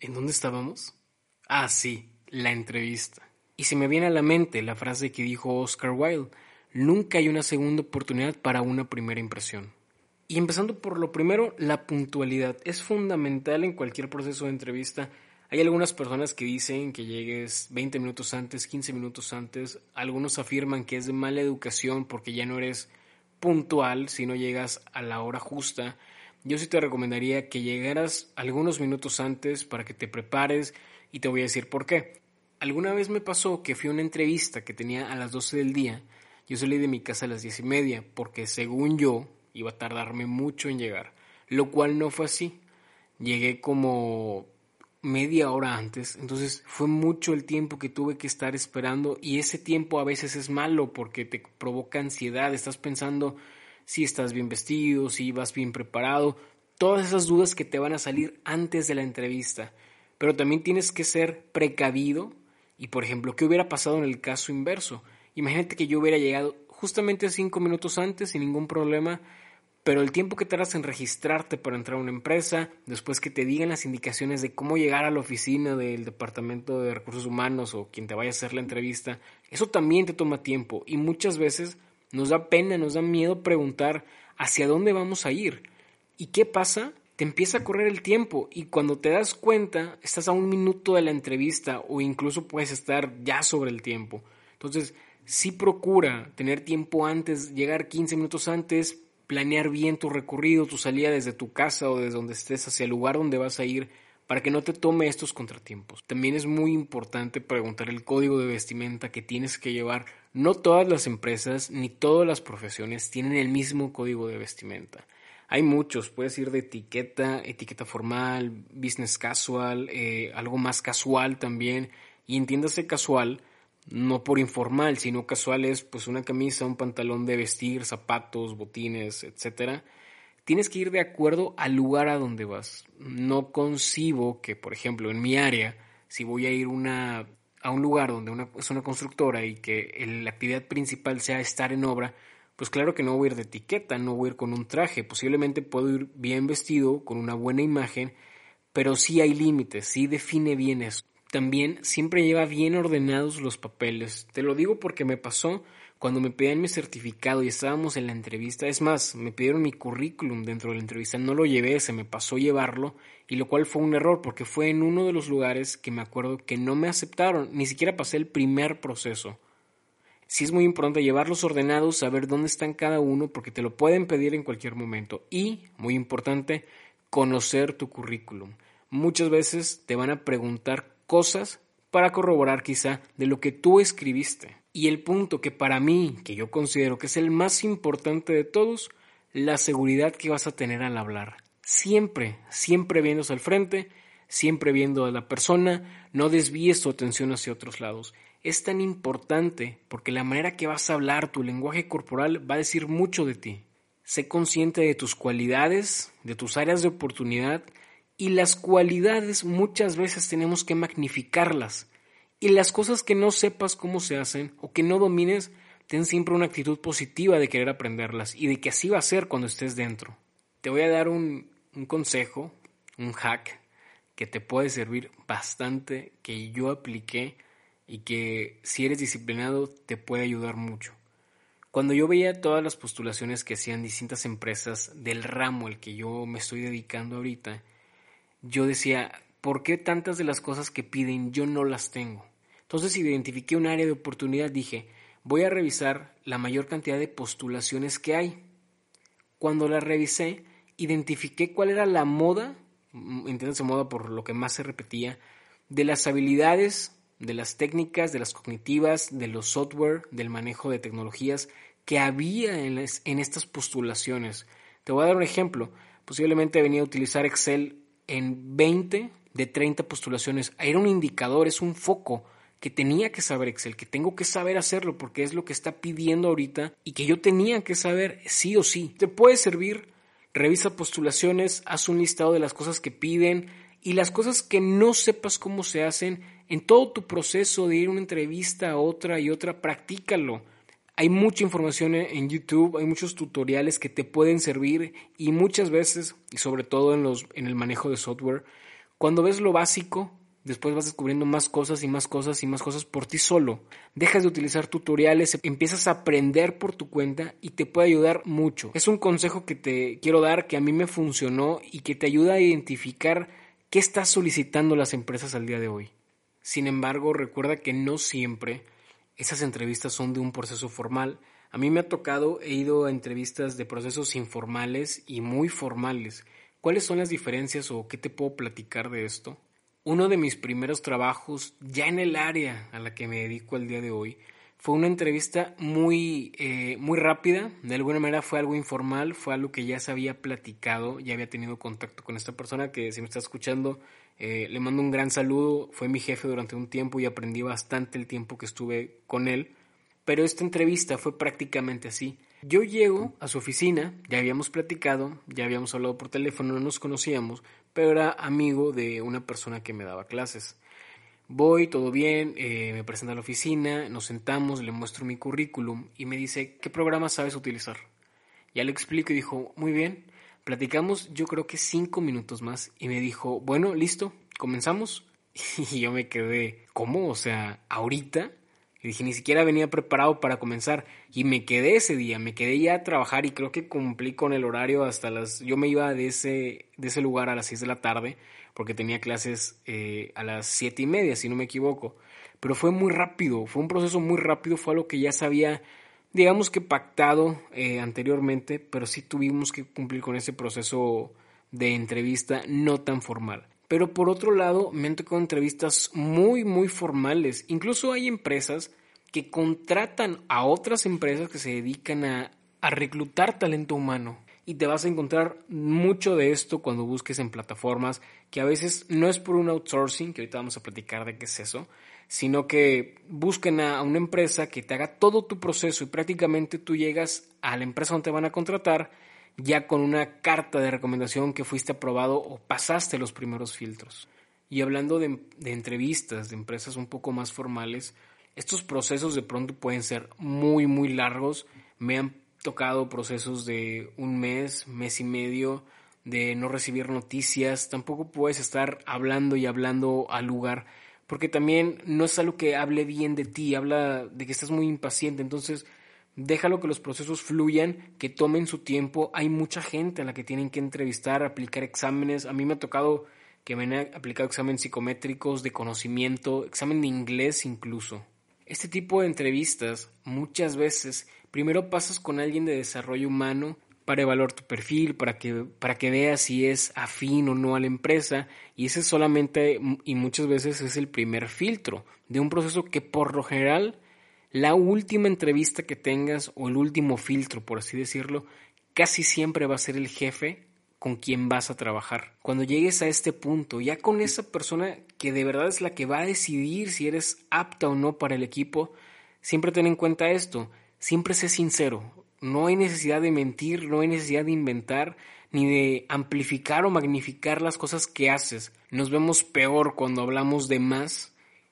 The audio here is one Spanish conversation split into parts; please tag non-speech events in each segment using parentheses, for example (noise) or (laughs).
¿En dónde estábamos? Ah, sí, la entrevista. Y se me viene a la mente la frase que dijo Oscar Wilde, nunca hay una segunda oportunidad para una primera impresión. Y empezando por lo primero, la puntualidad es fundamental en cualquier proceso de entrevista. Hay algunas personas que dicen que llegues 20 minutos antes, 15 minutos antes. Algunos afirman que es de mala educación porque ya no eres puntual si no llegas a la hora justa. Yo sí te recomendaría que llegaras algunos minutos antes para que te prepares y te voy a decir por qué. Alguna vez me pasó que fui a una entrevista que tenía a las 12 del día. Yo salí de mi casa a las 10 y media porque según yo iba a tardarme mucho en llegar, lo cual no fue así. Llegué como media hora antes, entonces fue mucho el tiempo que tuve que estar esperando y ese tiempo a veces es malo porque te provoca ansiedad, estás pensando si estás bien vestido, si vas bien preparado, todas esas dudas que te van a salir antes de la entrevista, pero también tienes que ser precavido y por ejemplo, ¿qué hubiera pasado en el caso inverso? Imagínate que yo hubiera llegado justamente cinco minutos antes sin ningún problema, pero el tiempo que tardas en registrarte para entrar a una empresa, después que te digan las indicaciones de cómo llegar a la oficina del Departamento de Recursos Humanos o quien te vaya a hacer la entrevista, eso también te toma tiempo y muchas veces nos da pena, nos da miedo preguntar hacia dónde vamos a ir. ¿Y qué pasa? Te empieza a correr el tiempo y cuando te das cuenta estás a un minuto de la entrevista o incluso puedes estar ya sobre el tiempo. Entonces, sí procura tener tiempo antes, llegar 15 minutos antes, planear bien tu recorrido, tu salida desde tu casa o desde donde estés hacia el lugar donde vas a ir para que no te tome estos contratiempos. También es muy importante preguntar el código de vestimenta que tienes que llevar. No todas las empresas ni todas las profesiones tienen el mismo código de vestimenta. Hay muchos, puedes ir de etiqueta, etiqueta formal, business casual, eh, algo más casual también. Y entiéndase casual, no por informal, sino casual es pues una camisa, un pantalón de vestir, zapatos, botines, etcétera. Tienes que ir de acuerdo al lugar a donde vas. No concibo que, por ejemplo, en mi área, si voy a ir una, a un lugar donde es una constructora y que la actividad principal sea estar en obra, pues claro que no voy a ir de etiqueta, no voy a ir con un traje. Posiblemente puedo ir bien vestido, con una buena imagen, pero sí hay límites, sí define bien eso también siempre lleva bien ordenados los papeles. Te lo digo porque me pasó cuando me pedían mi certificado y estábamos en la entrevista. Es más, me pidieron mi currículum dentro de la entrevista. No lo llevé, se me pasó llevarlo, y lo cual fue un error porque fue en uno de los lugares que me acuerdo que no me aceptaron. Ni siquiera pasé el primer proceso. Sí es muy importante llevarlos ordenados, saber dónde están cada uno, porque te lo pueden pedir en cualquier momento. Y, muy importante, conocer tu currículum. Muchas veces te van a preguntar cosas para corroborar quizá de lo que tú escribiste. Y el punto que para mí, que yo considero que es el más importante de todos, la seguridad que vas a tener al hablar. Siempre, siempre viéndose al frente, siempre viendo a la persona, no desvíes tu atención hacia otros lados. Es tan importante porque la manera que vas a hablar, tu lenguaje corporal va a decir mucho de ti. Sé consciente de tus cualidades, de tus áreas de oportunidad y las cualidades muchas veces tenemos que magnificarlas. Y las cosas que no sepas cómo se hacen o que no domines, ten siempre una actitud positiva de querer aprenderlas y de que así va a ser cuando estés dentro. Te voy a dar un, un consejo, un hack que te puede servir bastante, que yo apliqué y que si eres disciplinado te puede ayudar mucho. Cuando yo veía todas las postulaciones que hacían distintas empresas del ramo al que yo me estoy dedicando ahorita, yo decía, ¿por qué tantas de las cosas que piden yo no las tengo? Entonces identifiqué un área de oportunidad, dije, voy a revisar la mayor cantidad de postulaciones que hay. Cuando la revisé, identifiqué cuál era la moda, entiéndase moda por lo que más se repetía, de las habilidades, de las técnicas, de las cognitivas, de los software, del manejo de tecnologías que había en, en estas postulaciones. Te voy a dar un ejemplo. Posiblemente venía a utilizar Excel en 20 de 30 postulaciones. Era un indicador, es un foco que tenía que saber Excel, que tengo que saber hacerlo porque es lo que está pidiendo ahorita y que yo tenía que saber sí o sí. Te puede servir, revisa postulaciones, haz un listado de las cosas que piden y las cosas que no sepas cómo se hacen en todo tu proceso de ir a una entrevista a otra y otra, practícalo. Hay mucha información en YouTube, hay muchos tutoriales que te pueden servir y muchas veces, y sobre todo en, los, en el manejo de software, Cuando ves lo básico, después vas descubriendo más cosas y más cosas y más cosas por ti solo. Dejas de utilizar tutoriales, empiezas a aprender por tu cuenta y te puede ayudar mucho. Es un consejo que te quiero dar que a mí me funcionó y que te ayuda a identificar qué estás solicitando las empresas al día de hoy. Sin embargo, recuerda que no siempre esas entrevistas son de un proceso formal. A mí me ha tocado, he ido a entrevistas de procesos informales y muy formales. ¿Cuáles son las diferencias o qué te puedo platicar de esto? Uno de mis primeros trabajos, ya en el área a la que me dedico al día de hoy, fue una entrevista muy, eh, muy rápida, de alguna manera fue algo informal, fue algo que ya se había platicado, ya había tenido contacto con esta persona que si me está escuchando, eh, le mando un gran saludo, fue mi jefe durante un tiempo y aprendí bastante el tiempo que estuve con él, pero esta entrevista fue prácticamente así. Yo llego a su oficina, ya habíamos platicado, ya habíamos hablado por teléfono, no nos conocíamos, pero era amigo de una persona que me daba clases. Voy, todo bien, eh, me presenta a la oficina, nos sentamos, le muestro mi currículum y me dice, ¿qué programa sabes utilizar? Ya le explico y dijo, muy bien, platicamos yo creo que cinco minutos más y me dijo, bueno, listo, comenzamos. (laughs) Y yo me quedé, ¿cómo? O sea, ahorita. Y dije, ni siquiera venía preparado para comenzar. Y me quedé ese día, me quedé ya a trabajar y creo que cumplí con el horario hasta las... Yo me iba de ese, de ese lugar a las 6 de la tarde porque tenía clases eh, a las siete y media, si no me equivoco. Pero fue muy rápido, fue un proceso muy rápido, fue algo que ya sabía, digamos que pactado eh, anteriormente, pero sí tuvimos que cumplir con ese proceso de entrevista no tan formal. Pero por otro lado, me han tocado entrevistas muy, muy formales. Incluso hay empresas que contratan a otras empresas que se dedican a, a reclutar talento humano y te vas a encontrar mucho de esto cuando busques en plataformas que a veces no es por un outsourcing, que ahorita vamos a platicar de qué es eso, sino que busquen a una empresa que te haga todo tu proceso y prácticamente tú llegas a la empresa donde te van a contratar ya con una carta de recomendación que fuiste aprobado o pasaste los primeros filtros. Y hablando de, entrevistas de empresas un poco más formales, estos procesos de pronto pueden ser muy, muy largos. Me han tocado procesos de un mes, mes y medio, de no recibir noticias, tampoco puedes estar hablando y hablando al lugar, porque también no es algo que hable bien de ti, habla de que estás muy impaciente, entonces déjalo que los procesos fluyan, que tomen su tiempo, hay mucha gente a la que tienen que entrevistar, aplicar exámenes, a mí me ha tocado que me han aplicado exámenes psicométricos, de conocimiento, examen de inglés incluso. Este tipo de entrevistas muchas veces primero pasas con alguien de desarrollo humano para evaluar tu perfil, para que, para que veas si es afín o no a la empresa, y ese solamente y muchas veces es el primer filtro de un proceso que por lo general la última entrevista que tengas o el último filtro, por así decirlo, casi siempre va a ser el jefe con quien vas a trabajar. Cuando llegues a este punto, ya con esa persona que de verdad es la que va a decidir si eres apta o no para el equipo, siempre ten en cuenta esto siempre sé sincero. No hay necesidad de mentir, no hay necesidad de inventar, ni de amplificar o magnificar las cosas que haces. Nos vemos peor cuando hablamos de más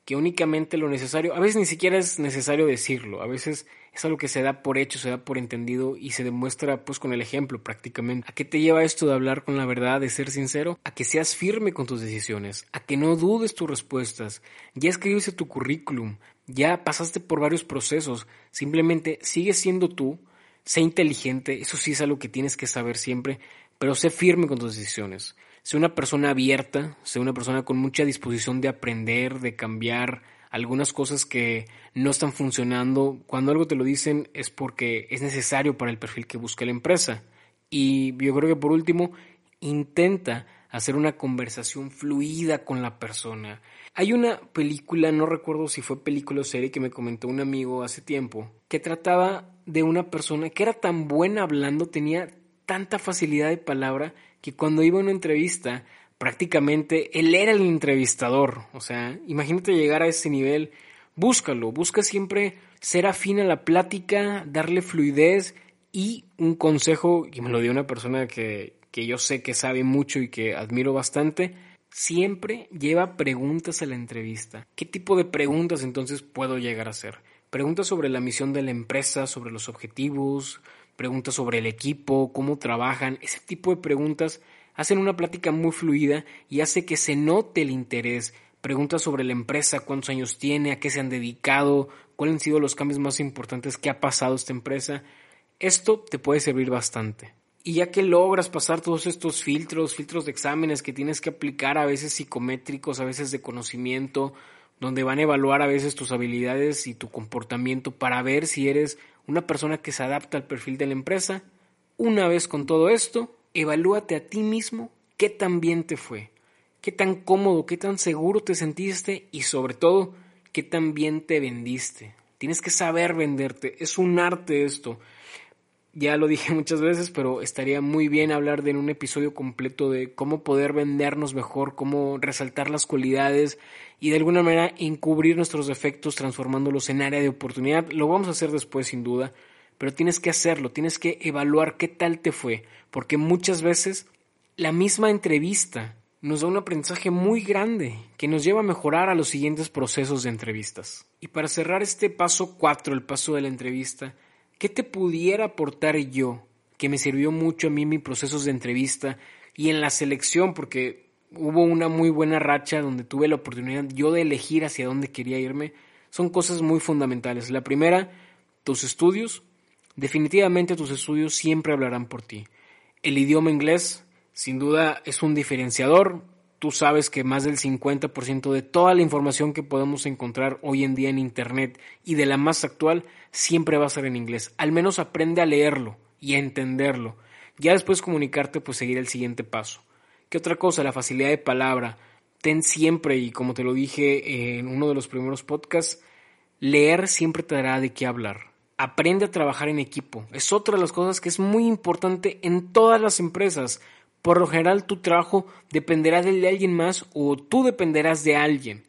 que únicamente lo necesario. A veces ni siquiera es necesario decirlo, a veces es algo que se da por hecho, se da por entendido y se demuestra pues con el ejemplo prácticamente. ¿A qué te lleva esto de hablar con la verdad, de ser sincero? A que seas firme con tus decisiones, a que no dudes tus respuestas. Ya escribiste tu currículum, ya pasaste por varios procesos, simplemente sigue siendo tú, sé inteligente, eso sí es algo que tienes que saber siempre, pero sé firme con tus decisiones. Sé una persona abierta, sé una persona con mucha disposición de aprender, de cambiar algunas cosas que no están funcionando. Cuando algo te lo dicen es porque es necesario para el perfil que busca la empresa. Y yo creo que por último, intenta hacer una conversación fluida con la persona. Hay una película, no recuerdo si fue película o serie, que me comentó un amigo hace tiempo, que trataba de una persona que era tan buena hablando, tenía tanta facilidad de palabra, que cuando iba a una entrevista, prácticamente él era el entrevistador. O sea, imagínate llegar a ese nivel, búscalo, busca siempre ser afín a la plática, darle fluidez y un consejo, que me lo dio una persona que, que yo sé que sabe mucho y que admiro bastante, siempre lleva preguntas a la entrevista. ¿Qué tipo de preguntas entonces puedo llegar a hacer? Preguntas sobre la misión de la empresa, sobre los objetivos, preguntas sobre el equipo, cómo trabajan, ese tipo de preguntas hacen una plática muy fluida y hace que se note el interés. Preguntas sobre la empresa, cuántos años tiene, a qué se han dedicado, cuáles han sido los cambios más importantes que ha pasado esta empresa. Esto te puede servir bastante. Y ya que logras pasar todos estos filtros, filtros de exámenes que tienes que aplicar a veces psicométricos, a veces de conocimiento, donde van a evaluar a veces tus habilidades y tu comportamiento para ver si eres una persona que se adapta al perfil de la empresa, una vez con todo esto, evalúate a ti mismo qué tan bien te fue, qué tan cómodo, qué tan seguro te sentiste y sobre todo, qué tan bien te vendiste. Tienes que saber venderte, es un arte esto. Ya lo dije (laughs) muchas veces, pero estaría muy bien hablar de en un episodio completo de cómo poder vendernos mejor, cómo resaltar las cualidades y de alguna manera encubrir nuestros defectos transformándolos en área de oportunidad. Lo vamos a hacer después sin duda, pero tienes que hacerlo, tienes que evaluar qué tal te fue, porque muchas veces la misma entrevista nos da un aprendizaje muy grande que nos lleva a mejorar a los siguientes procesos de entrevistas. Y para cerrar este paso 4, el paso de la entrevista, ¿qué te pudiera aportar yo que me sirvió mucho a mí en mis procesos de entrevista y en la selección? Porque hubo una muy buena racha donde tuve la oportunidad yo de elegir hacia dónde quería irme. Son cosas muy fundamentales. La primera, tus estudios, Definitivamente tus estudios siempre hablarán por ti. El idioma inglés, sin duda, es un diferenciador. Tú sabes que más del 50% de toda la información que podemos encontrar hoy en día en Internet y de la más actual siempre va a ser en inglés. Al menos aprende a leerlo y a entenderlo. Ya después comunicarte, pues seguir el siguiente paso. ¿Qué otra cosa? La facilidad de palabra. Ten siempre, y como te lo dije en uno de los primeros podcasts, leer siempre te dará de qué hablar aprende a trabajar en equipo. Es otra de las cosas que es muy importante en todas las empresas. Por lo general tu trabajo dependerá de alguien más o tú dependerás de alguien.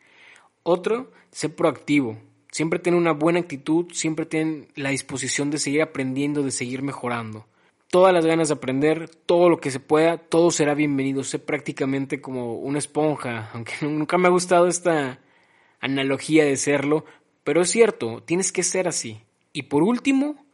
Otro, sé proactivo. Siempre ten una buena actitud, siempre ten la disposición de seguir aprendiendo, de seguir mejorando. Todas las ganas de aprender, todo lo que se pueda, todo será bienvenido. Sé prácticamente como una esponja, (laughs) aunque nunca me ha gustado esta analogía de serlo, pero es cierto, tienes que ser así. Y por último,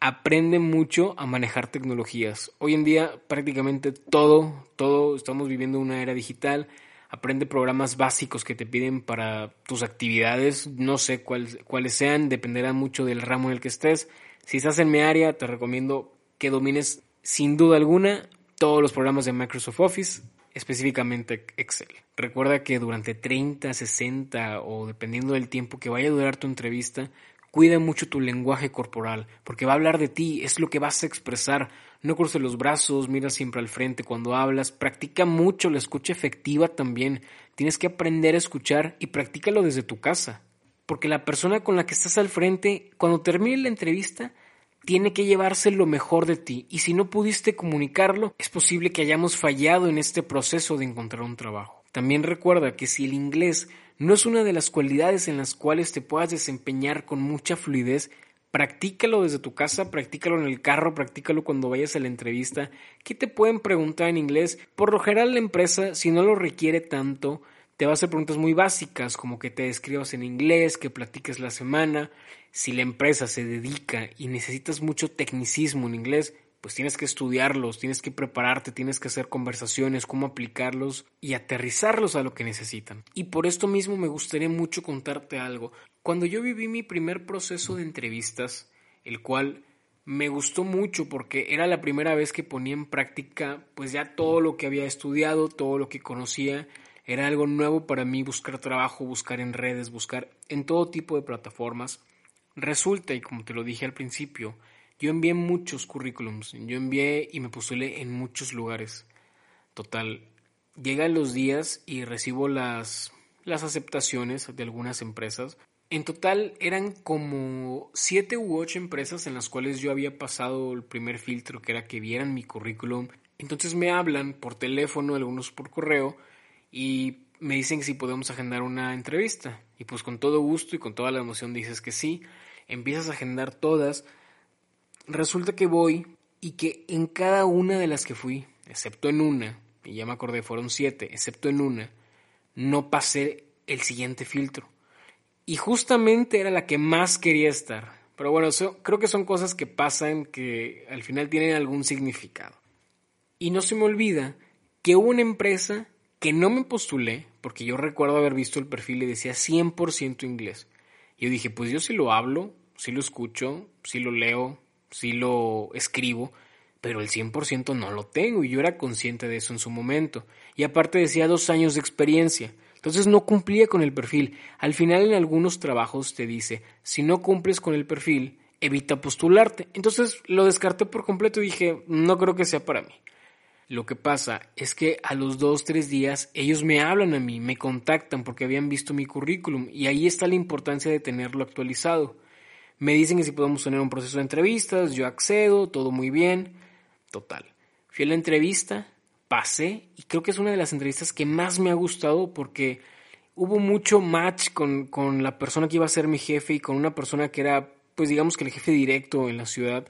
aprende mucho a manejar tecnologías. Hoy en día prácticamente todo, todo, estamos viviendo una era digital. Aprende programas básicos que te piden para tus actividades. No sé cuáles sean, dependerá mucho del ramo en el que estés. Si estás en mi área, te recomiendo que domines sin duda alguna todos los programas de Microsoft Office, específicamente Excel. Recuerda que durante 30, 60 o dependiendo del tiempo que vaya a durar tu entrevista, Cuida mucho tu lenguaje corporal, porque va a hablar de ti, es lo que vas a expresar. No cruces los brazos, mira siempre al frente cuando hablas, practica mucho la escucha efectiva también. Tienes que aprender a escuchar y practícalo desde tu casa. Porque la persona con la que estás al frente, cuando termine la entrevista, tiene que llevarse lo mejor de ti y si no pudiste comunicarlo, es posible que hayamos fallado en este proceso de encontrar un trabajo. También recuerda que si el inglés no es una de las cualidades en las cuales te puedas desempeñar con mucha fluidez. Practícalo desde tu casa, practícalo en el carro, practícalo cuando vayas a la entrevista. ¿Qué te pueden preguntar en inglés? Por lo general la empresa, si no lo requiere tanto, te va a hacer preguntas muy básicas, como que te describas en inglés, que platiques la semana. Si la empresa se dedica y necesitas mucho tecnicismo en inglés, pues tienes que estudiarlos, tienes que prepararte, tienes que hacer conversaciones, cómo aplicarlos y aterrizarlos a lo que necesitan. Y por esto mismo me gustaría mucho contarte algo. Cuando yo viví mi primer proceso de entrevistas, el cual me gustó mucho porque era la primera vez que ponía en práctica pues ya todo lo que había estudiado, todo lo que conocía, era algo nuevo para mí buscar trabajo, buscar en redes, buscar en todo tipo de plataformas. Resulta, y como te lo dije al principio, yo envié muchos currículums, yo envié y me postulé en muchos lugares. Total, llegan los días y recibo las, las aceptaciones de algunas empresas. En total eran como siete u ocho empresas en las cuales yo había pasado el primer filtro, que era que vieran mi currículum. Entonces me hablan por teléfono, algunos por correo, y me dicen que si podemos agendar una entrevista. Y pues con todo gusto y con toda la emoción dices que sí. Empiezas a agendar todas resulta que voy y que en cada una de las que fui, excepto en una, y ya me acordé, fueron siete, excepto en una, no pasé el siguiente filtro. Y justamente era la que más quería estar. Pero bueno, creo que son cosas que pasan que al final tienen algún significado. Y no se me olvida que hubo una empresa que no me postulé, porque yo recuerdo haber visto el perfil y decía 100% inglés. Y yo dije, pues yo sí lo hablo, sí lo escucho, sí lo leo, sí lo escribo, pero el 100% no lo tengo y yo era consciente de eso en su momento. Y aparte decía dos años de experiencia. Entonces no cumplía con el perfil. Al final en algunos trabajos te dice, si no cumples con el perfil, evita postularte. Entonces lo descarté por completo y dije, no creo que sea para mí. Lo que pasa es que a los dos, tres días ellos me hablan a mí, me contactan porque habían visto mi currículum y ahí está la importancia de tenerlo actualizado. Me dicen que si podemos tener un proceso de entrevistas, yo accedo, todo muy bien. Total. Fui a la entrevista, pasé y creo que es una de las entrevistas que más me ha gustado porque hubo mucho match con, con la persona que iba a ser mi jefe y con una persona que era, pues digamos que el jefe directo en la ciudad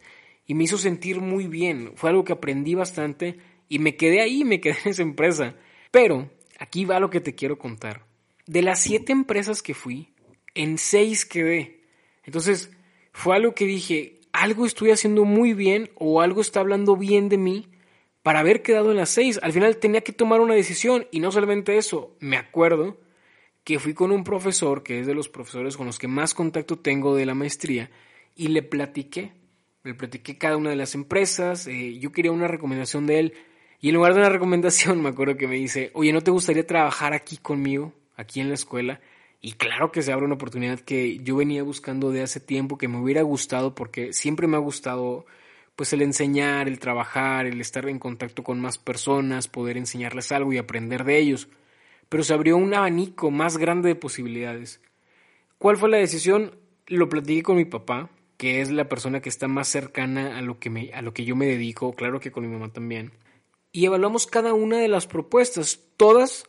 y me hizo sentir muy bien. Fue algo que aprendí bastante y me quedé ahí, me quedé en esa empresa. Pero aquí va lo que te quiero contar. De las siete empresas que fui, en seis quedé. Entonces, fue algo que dije, algo estoy haciendo muy bien o algo está hablando bien de mí para haber quedado en las seis. Al final tenía que tomar una decisión y no solamente eso, me acuerdo que fui con un profesor, que es de los profesores con los que más contacto tengo de la maestría, y le platiqué, le platiqué cada una de las empresas, eh, yo quería una recomendación de él, y en lugar de una recomendación (laughs) me acuerdo que me dice, oye, ¿no te gustaría trabajar aquí conmigo, aquí en la escuela? Y claro que se abre una oportunidad que yo venía buscando de hace tiempo, que me hubiera gustado, porque siempre me ha gustado pues el enseñar, el trabajar, el estar en contacto con más personas, poder enseñarles algo y aprender de ellos. Pero se abrió un abanico más grande de posibilidades. ¿Cuál fue la decisión? Lo platiqué con mi papá, que es la persona que está más cercana a lo que, me, a lo que yo me dedico, claro que con mi mamá también. Y evaluamos cada una de las propuestas. Todas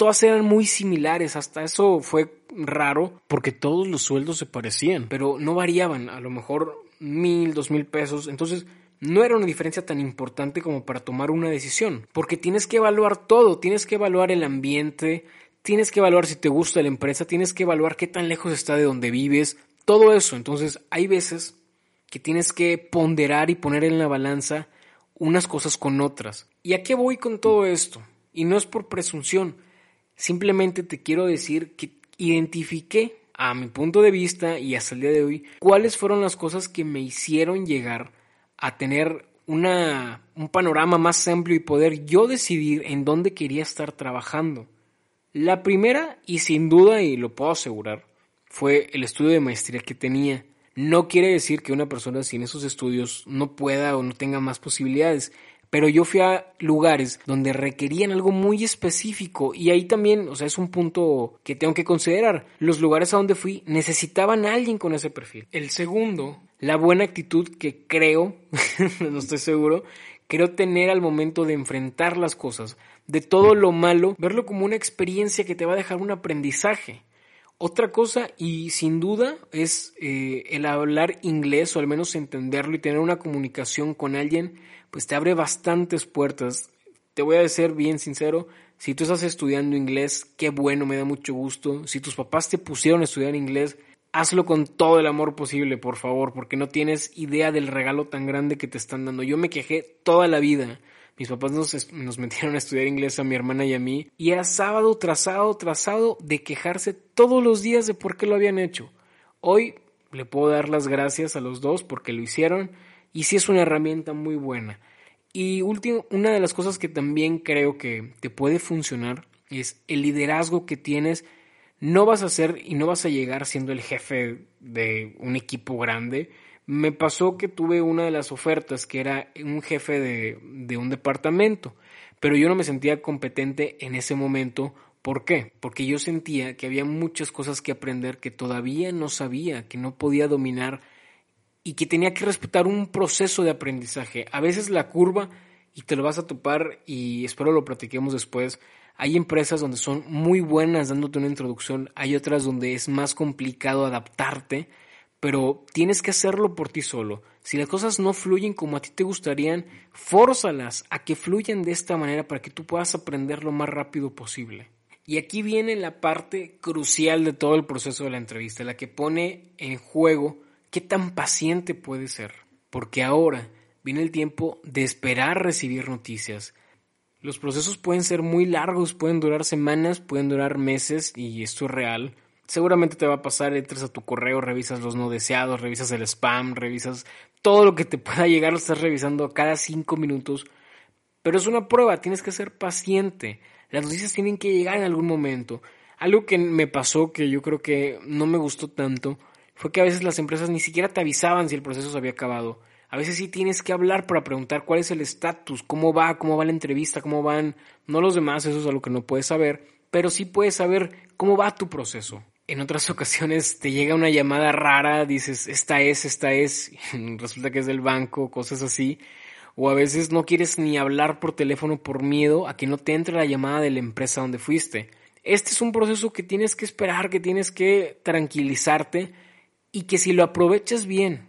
todas eran muy similares, hasta eso fue raro porque todos los sueldos se parecían, pero no variaban, a lo mejor mil, dos mil pesos, entonces no era una diferencia tan importante como para tomar una decisión, porque tienes que evaluar todo, tienes que evaluar el ambiente, tienes que evaluar si te gusta la empresa, tienes que evaluar qué tan lejos está de donde vives, todo eso, entonces hay veces que tienes que ponderar y poner en la balanza unas cosas con otras. ¿Y a qué voy con todo esto? Y no es por presunción, Simplemente te quiero decir que identifiqué a mi punto de vista y hasta el día de hoy cuáles fueron las cosas que me hicieron llegar a tener una, un panorama más amplio y poder yo decidir en dónde quería estar trabajando. La primera, y sin duda, y lo puedo asegurar, fue el estudio de maestría que tenía. No quiere decir que una persona sin esos estudios no pueda o no tenga más posibilidades pero yo fui a lugares donde requerían algo muy específico y ahí también, o sea, es un punto que tengo que considerar. Los lugares a donde fui necesitaban a alguien con ese perfil. El segundo, la buena actitud que creo, (laughs) no estoy seguro, creo tener al momento de enfrentar las cosas, de todo lo malo, verlo como una experiencia que te va a dejar un aprendizaje. Otra cosa, y sin duda, es eh, el hablar inglés o al menos entenderlo y tener una comunicación con alguien pues te abre bastantes puertas. Te voy a decir bien sincero, si tú estás estudiando inglés, qué bueno, me da mucho gusto. Si tus papás te pusieron a estudiar inglés, hazlo con todo el amor posible, por favor, porque no tienes idea del regalo tan grande que te están dando. Yo me quejé toda la vida. Mis papás nos, nos metieron a estudiar inglés a mi hermana y a mí, y era sábado trazado, trazado de quejarse todos los días de por qué lo habían hecho. Hoy le puedo dar las gracias a los dos porque lo hicieron y sí es una herramienta muy buena. Y último, una de las cosas que también creo que te puede funcionar es el liderazgo que tienes. No vas a ser y no vas a llegar siendo el jefe de un equipo grande. Me pasó que tuve una de las ofertas que era un jefe de, de un departamento, pero yo no me sentía competente en ese momento ¿Por qué? Porque yo sentía que había muchas cosas que aprender que todavía no sabía, que no podía dominar y que tenía que respetar un proceso de aprendizaje. A veces la curva, y te lo vas a topar, y espero lo platiquemos después, hay empresas donde son muy buenas dándote una introducción, hay otras donde es más complicado adaptarte, pero tienes que hacerlo por ti solo. Si las cosas no fluyen como a ti te gustarían, fórzalas a que fluyan de esta manera para que tú puedas aprender lo más rápido posible. Y aquí viene la parte crucial de todo el proceso de la entrevista, la que pone en juego ¿Qué tan paciente puede ser? Porque ahora viene el tiempo de esperar recibir noticias. Los procesos pueden ser muy largos, pueden durar semanas, pueden durar meses y esto es real. Seguramente te va a pasar, entras a tu correo, revisas los no deseados, revisas el spam, revisas todo lo que te (laughs) pueda llegar, lo estás revisando cada cinco minutos. Pero es una prueba, tienes que ser paciente. Las noticias tienen que llegar en algún momento. Algo que me pasó que yo creo que no me gustó tanto fue que a veces las empresas ni siquiera te avisaban si el proceso se había acabado. A veces sí tienes que hablar para preguntar cuál es el estatus, cómo va, cómo va la entrevista, cómo van, no los demás, eso es algo que no puedes saber, pero sí puedes saber cómo va tu proceso. En otras (laughs) ocasiones te llega una llamada rara, dices, esta es, esta es, (laughs) resulta que es del banco, cosas así. O a veces no quieres ni hablar por teléfono por miedo a que no te entre la llamada de la empresa donde fuiste. Este es un proceso que tienes que esperar, que tienes que tranquilizarte y que si lo aprovechas bien,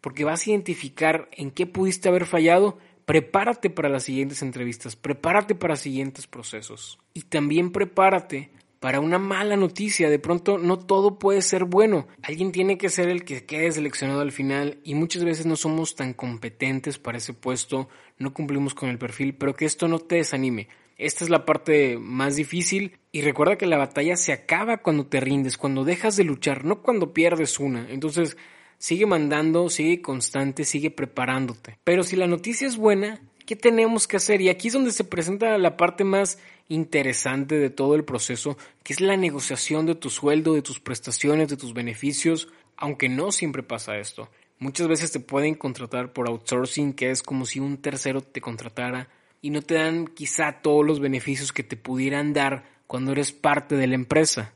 porque vas a identificar en qué pudiste haber fallado, prepárate para las siguientes entrevistas, prepárate para siguientes procesos y también prepárate para una mala noticia. De pronto no todo puede ser bueno. Alguien tiene que ser el que quede seleccionado al final y muchas veces no somos tan competentes para ese puesto, no cumplimos con el perfil, pero que esto no te desanime. Esta es la parte más difícil y recuerda que la batalla se acaba cuando te rindes, cuando dejas de luchar, no cuando pierdes una. Entonces, sigue mandando, sigue constante, sigue preparándote. Pero si la noticia es buena, ¿qué tenemos que hacer? Y aquí es donde se presenta la parte más interesante de todo el proceso, que es la negociación de tu sueldo, de tus prestaciones, de tus beneficios, aunque no siempre pasa esto. Muchas veces te pueden contratar por outsourcing, que es como si un tercero te contratara y no te dan quizá todos los beneficios que te pudieran dar cuando eres parte de la empresa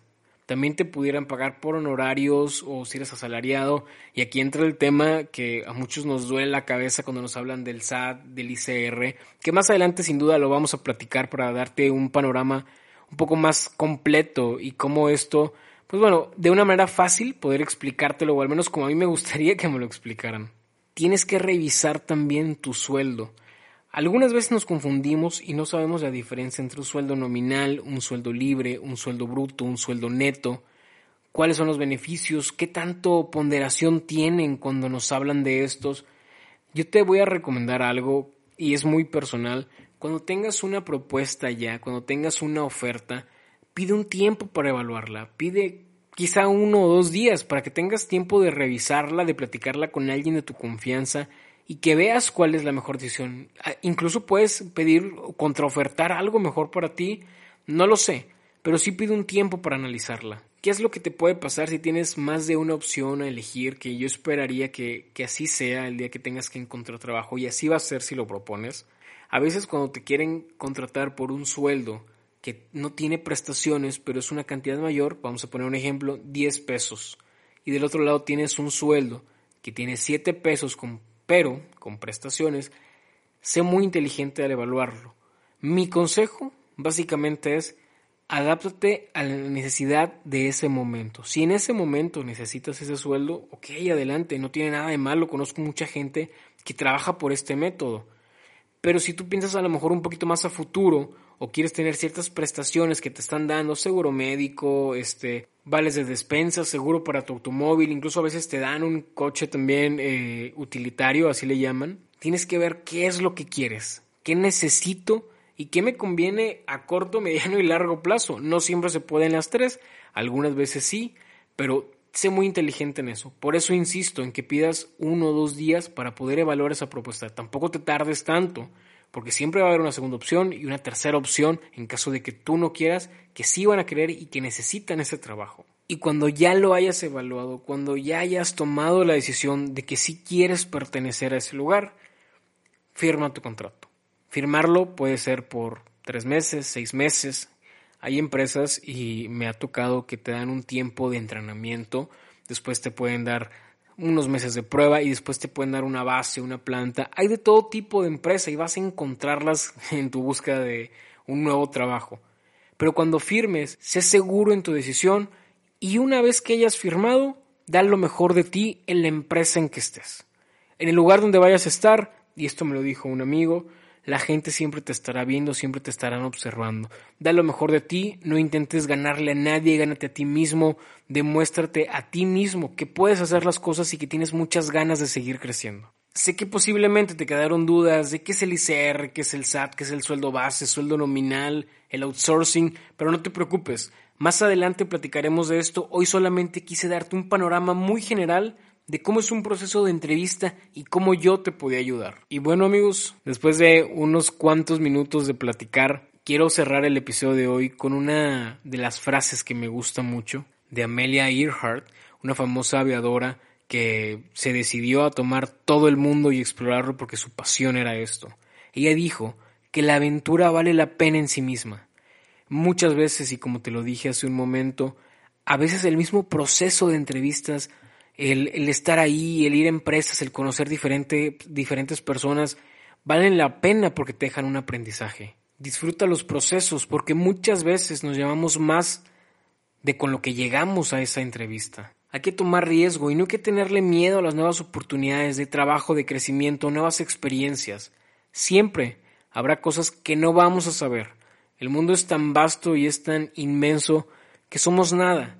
también te pudieran pagar por honorarios o si eres asalariado. Y aquí entra el tema que a muchos nos duele la cabeza cuando nos hablan del SAT, del ICR, que más adelante sin duda lo vamos a platicar para darte un panorama un poco más completo y cómo esto, pues bueno, de una manera fácil poder explicártelo, o al menos como a mí me gustaría (laughs) que me lo explicaran. Tienes que revisar también tu sueldo. Algunas veces nos confundimos y no sabemos la diferencia entre un sueldo nominal, un sueldo libre, un sueldo bruto, un sueldo neto, cuáles son los beneficios, qué tanto ponderación tienen cuando nos hablan de estos. Yo te voy a recomendar algo y es muy personal. Cuando tengas una propuesta ya, cuando tengas una oferta, pide un tiempo para evaluarla, pide quizá uno o dos días para que tengas tiempo de revisarla, de platicarla con alguien de tu confianza y que veas cuál es la mejor decisión. Ah, incluso puedes pedir contraofertar algo mejor para ti, no lo sé, pero sí pide un tiempo para analizarla. ¿Qué es lo que te puede pasar si tienes más de una opción a elegir? Que yo esperaría que, que así sea el día que tengas que encontrar trabajo y así va a ser si lo propones. A veces cuando te quieren contratar por un sueldo que no tiene prestaciones, pero es una cantidad mayor, vamos a poner un ejemplo, 10 pesos. Y del otro lado tienes un sueldo que tiene 7 pesos con pero con prestaciones, sé muy inteligente al evaluarlo. Mi consejo básicamente es adáptate a la necesidad de ese momento. Si en ese momento necesitas ese sueldo, ok, adelante, no tiene nada de malo, conozco mucha gente que trabaja por este método. Pero si tú piensas a lo mejor un poquito más a futuro o quieres tener ciertas prestaciones que te están dando, seguro médico, este, vales de despensa, seguro para tu automóvil, incluso a veces te dan un coche también eh, utilitario, así le llaman. Tienes que ver qué es lo que quieres, qué necesito y qué me conviene a corto, (laughs) mediano y largo plazo. No siempre se pueden las tres, algunas veces sí, pero sé muy inteligente en eso. Por eso insisto en que pidas uno o dos días para poder evaluar esa propuesta. Tampoco te tardes tanto porque siempre va a haber una segunda opción y una tercera opción en caso de que tú no quieras, que sí van a querer y que necesitan ese trabajo. Y cuando ya lo hayas evaluado, cuando ya hayas tomado la decisión de que sí quieres pertenecer a ese lugar, firma tu contrato. Firmarlo puede ser por tres meses, seis meses. Hay empresas y me ha tocado que te dan un tiempo de entrenamiento, después te pueden dar unos meses de prueba y después te pueden dar una base, una planta. Hay de todo tipo de empresa y vas a encontrarlas (laughs) en tu búsqueda de un nuevo trabajo. Pero cuando firmes, sé seguro en tu decisión y una vez que hayas firmado, da lo mejor de ti en la empresa en que estés. En el lugar donde vayas a estar, y esto me lo dijo un amigo, la gente siempre te estará viendo, siempre te estarán observando. Da lo mejor de ti, no intentes ganarle a nadie, gánate a ti mismo, demuéstrate a ti mismo que puedes hacer las cosas y que tienes muchas ganas de seguir creciendo. Sé que posiblemente te quedaron dudas de qué es el ICR, qué es el SAT, qué es el sueldo base, sueldo nominal, el outsourcing, pero no te preocupes. Más adelante platicaremos de esto. Hoy solamente quise darte un panorama muy general de cómo es un proceso de entrevista y cómo yo te podía ayudar. Y bueno amigos, después de unos cuantos minutos de platicar, quiero cerrar el episodio de hoy con una de las frases que me gusta mucho de Amelia Earhart, una famosa aviadora que se decidió a tomar todo el mundo y explorarlo porque su pasión era esto. Ella dijo que la aventura vale la pena en sí misma. Muchas veces, y como te lo dije hace un momento, a veces el mismo proceso de entrevistas, el, estar ahí, el ir a empresas, el conocer diferente, diferentes personas, valen la pena porque te dejan un aprendizaje. Disfruta los procesos porque muchas veces nos llevamos más de con lo que llegamos a esa entrevista. Hay que tomar riesgo y no hay que tenerle miedo a las nuevas oportunidades de trabajo, de crecimiento, nuevas experiencias. Siempre habrá cosas que no vamos a saber. El mundo es tan vasto y es tan inmenso que somos nada.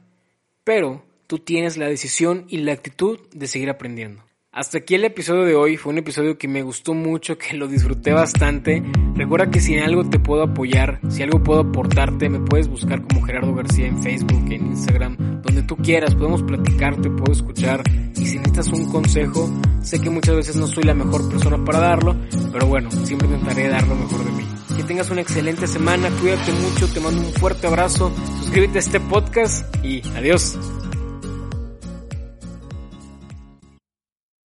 Pero tú tienes la decisión y la actitud de seguir aprendiendo. Hasta aquí el episodio de hoy, fue un episodio que me gustó mucho, (laughs) que lo disfruté bastante. Recuerda que si algo te puedo apoyar, si algo puedo aportarte, me puedes buscar como Gerardo García en Facebook, en Instagram, donde tú quieras, podemos platicar, te puedo escuchar. Y si necesitas un consejo, sé que muchas veces no soy la mejor persona para darlo, pero bueno, siempre intentaré dar lo mejor de mí. Que tengas una excelente semana, cuídate mucho, te mando un fuerte abrazo, suscríbete a este podcast y adiós.